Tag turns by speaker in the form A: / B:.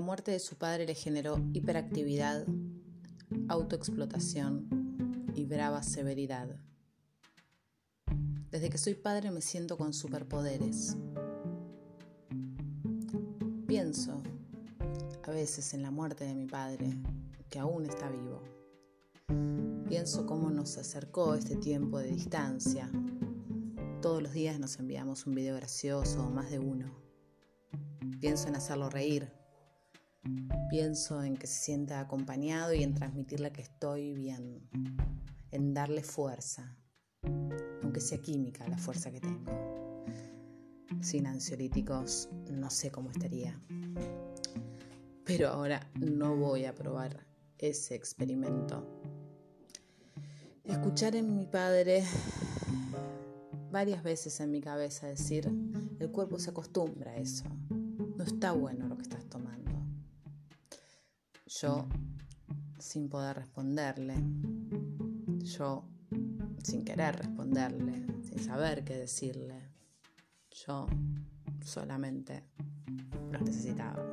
A: muerte de su padre le generó hiperactividad, autoexplotación y brava severidad. Desde que soy padre me siento con superpoderes. Pienso a veces en la muerte de mi padre, que aún está vivo. Pienso cómo nos acercó este tiempo de distancia. Todos los días nos enviamos un video gracioso o más de uno. Pienso en hacerlo reír. Pienso en que se sienta acompañado y en transmitirle que estoy bien, en darle fuerza, aunque sea química la fuerza que tengo. Sin ansiolíticos no sé cómo estaría. Pero ahora no voy a probar ese experimento. Escuchar en mi padre varias veces en mi cabeza decir, el cuerpo se acostumbra a eso. No está bueno lo que estás. Yo sin poder responderle. Yo sin querer responderle, sin saber qué decirle. Yo solamente lo necesitaba.